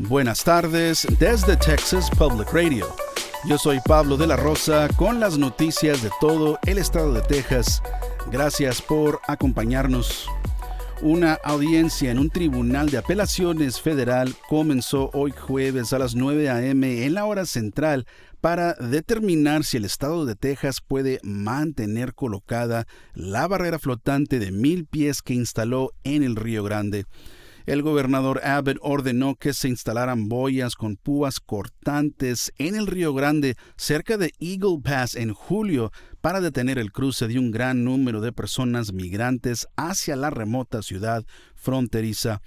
Buenas tardes desde Texas Public Radio. Yo soy Pablo de la Rosa con las noticias de todo el estado de Texas. Gracias por acompañarnos. Una audiencia en un tribunal de apelaciones federal comenzó hoy jueves a las 9 a.m. en la hora central para determinar si el estado de Texas puede mantener colocada la barrera flotante de mil pies que instaló en el Río Grande. El gobernador Abbott ordenó que se instalaran boyas con púas cortantes en el Río Grande cerca de Eagle Pass en julio para detener el cruce de un gran número de personas migrantes hacia la remota ciudad fronteriza.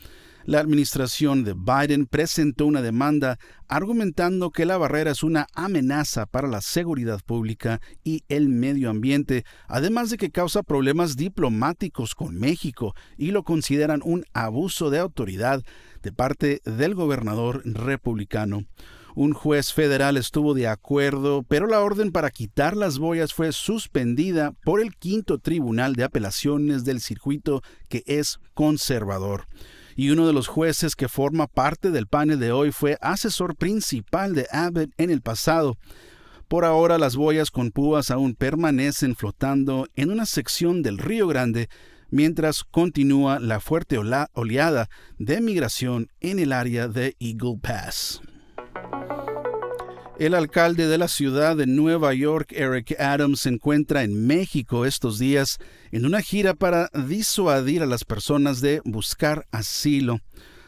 La administración de Biden presentó una demanda argumentando que la barrera es una amenaza para la seguridad pública y el medio ambiente, además de que causa problemas diplomáticos con México y lo consideran un abuso de autoridad de parte del gobernador republicano. Un juez federal estuvo de acuerdo, pero la orden para quitar las boyas fue suspendida por el quinto tribunal de apelaciones del circuito que es conservador y uno de los jueces que forma parte del panel de hoy fue asesor principal de Abbott en el pasado. Por ahora las boyas con púas aún permanecen flotando en una sección del Río Grande mientras continúa la fuerte oleada de migración en el área de Eagle Pass. El alcalde de la ciudad de Nueva York, Eric Adams, se encuentra en México estos días en una gira para disuadir a las personas de buscar asilo.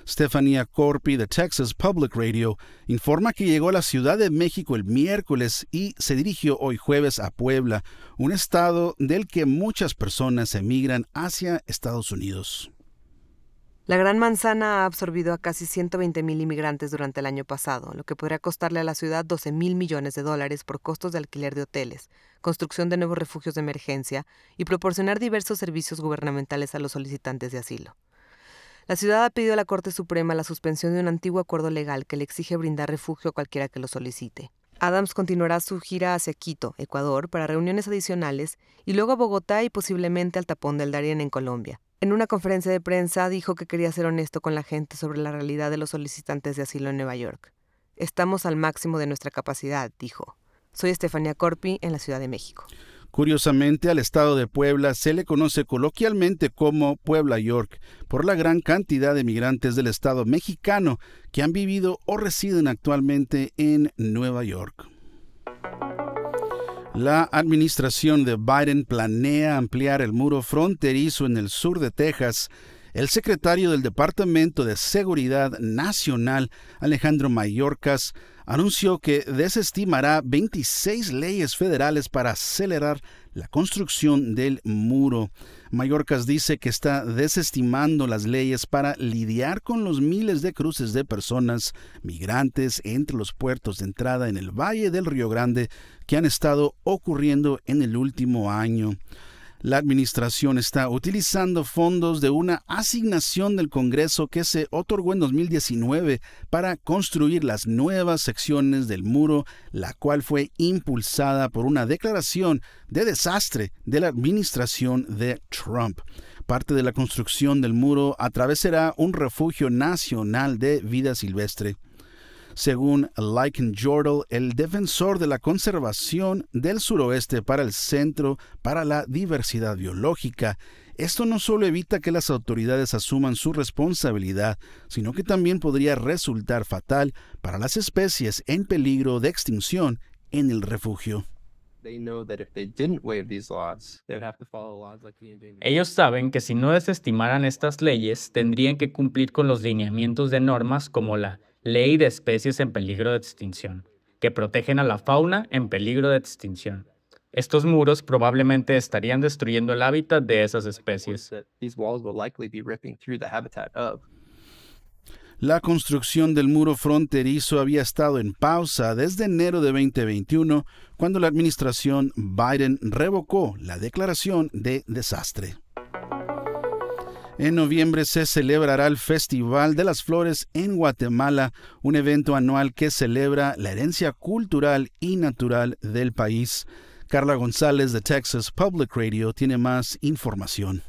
Stefania Corpi de Texas Public Radio informa que llegó a la Ciudad de México el miércoles y se dirigió hoy jueves a Puebla, un estado del que muchas personas emigran hacia Estados Unidos. La Gran Manzana ha absorbido a casi 120 mil inmigrantes durante el año pasado, lo que podría costarle a la ciudad 12 mil millones de dólares por costos de alquiler de hoteles, construcción de nuevos refugios de emergencia y proporcionar diversos servicios gubernamentales a los solicitantes de asilo. La ciudad ha pedido a la Corte Suprema la suspensión de un antiguo acuerdo legal que le exige brindar refugio a cualquiera que lo solicite. Adams continuará su gira hacia Quito, Ecuador, para reuniones adicionales y luego a Bogotá y posiblemente al Tapón del Darién en Colombia, en una conferencia de prensa dijo que quería ser honesto con la gente sobre la realidad de los solicitantes de asilo en Nueva York. Estamos al máximo de nuestra capacidad, dijo. Soy Estefanía Corpi en la Ciudad de México. Curiosamente, al estado de Puebla se le conoce coloquialmente como Puebla York por la gran cantidad de migrantes del estado mexicano que han vivido o residen actualmente en Nueva York. La administración de Biden planea ampliar el muro fronterizo en el sur de Texas. El secretario del Departamento de Seguridad Nacional, Alejandro Mayorkas, anunció que desestimará 26 leyes federales para acelerar la construcción del muro. Mallorcas dice que está desestimando las leyes para lidiar con los miles de cruces de personas migrantes entre los puertos de entrada en el Valle del Río Grande que han estado ocurriendo en el último año. La administración está utilizando fondos de una asignación del Congreso que se otorgó en 2019 para construir las nuevas secciones del muro, la cual fue impulsada por una declaración de desastre de la administración de Trump. Parte de la construcción del muro atravesará un refugio nacional de vida silvestre. Según Lycan Jordal, el defensor de la conservación del suroeste para el Centro para la Diversidad Biológica, esto no solo evita que las autoridades asuman su responsabilidad, sino que también podría resultar fatal para las especies en peligro de extinción en el refugio. Ellos saben que si no desestimaran estas leyes, tendrían que cumplir con los lineamientos de normas como la Ley de especies en peligro de extinción, que protegen a la fauna en peligro de extinción. Estos muros probablemente estarían destruyendo el hábitat de esas especies. La construcción del muro fronterizo había estado en pausa desde enero de 2021, cuando la administración Biden revocó la declaración de desastre. En noviembre se celebrará el Festival de las Flores en Guatemala, un evento anual que celebra la herencia cultural y natural del país. Carla González de Texas Public Radio tiene más información.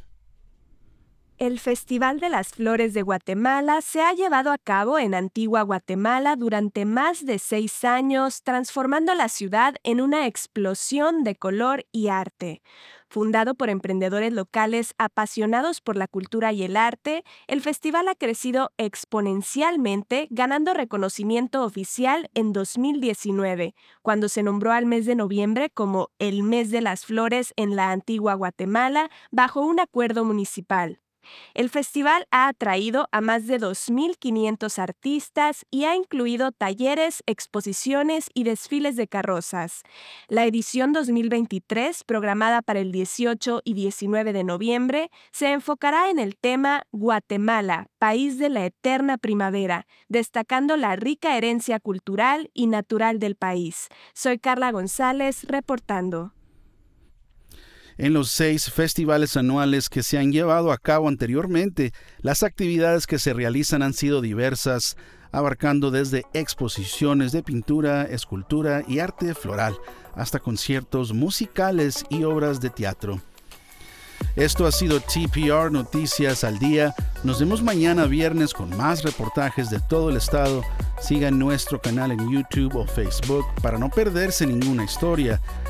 El Festival de las Flores de Guatemala se ha llevado a cabo en Antigua Guatemala durante más de seis años, transformando la ciudad en una explosión de color y arte. Fundado por emprendedores locales apasionados por la cultura y el arte, el festival ha crecido exponencialmente, ganando reconocimiento oficial en 2019, cuando se nombró al mes de noviembre como el Mes de las Flores en la Antigua Guatemala bajo un acuerdo municipal. El festival ha atraído a más de 2.500 artistas y ha incluido talleres, exposiciones y desfiles de carrozas. La edición 2023, programada para el 18 y 19 de noviembre, se enfocará en el tema Guatemala, país de la eterna primavera, destacando la rica herencia cultural y natural del país. Soy Carla González, reportando. En los seis festivales anuales que se han llevado a cabo anteriormente, las actividades que se realizan han sido diversas, abarcando desde exposiciones de pintura, escultura y arte floral, hasta conciertos musicales y obras de teatro. Esto ha sido TPR Noticias al Día. Nos vemos mañana viernes con más reportajes de todo el estado. Sigan nuestro canal en YouTube o Facebook para no perderse ninguna historia.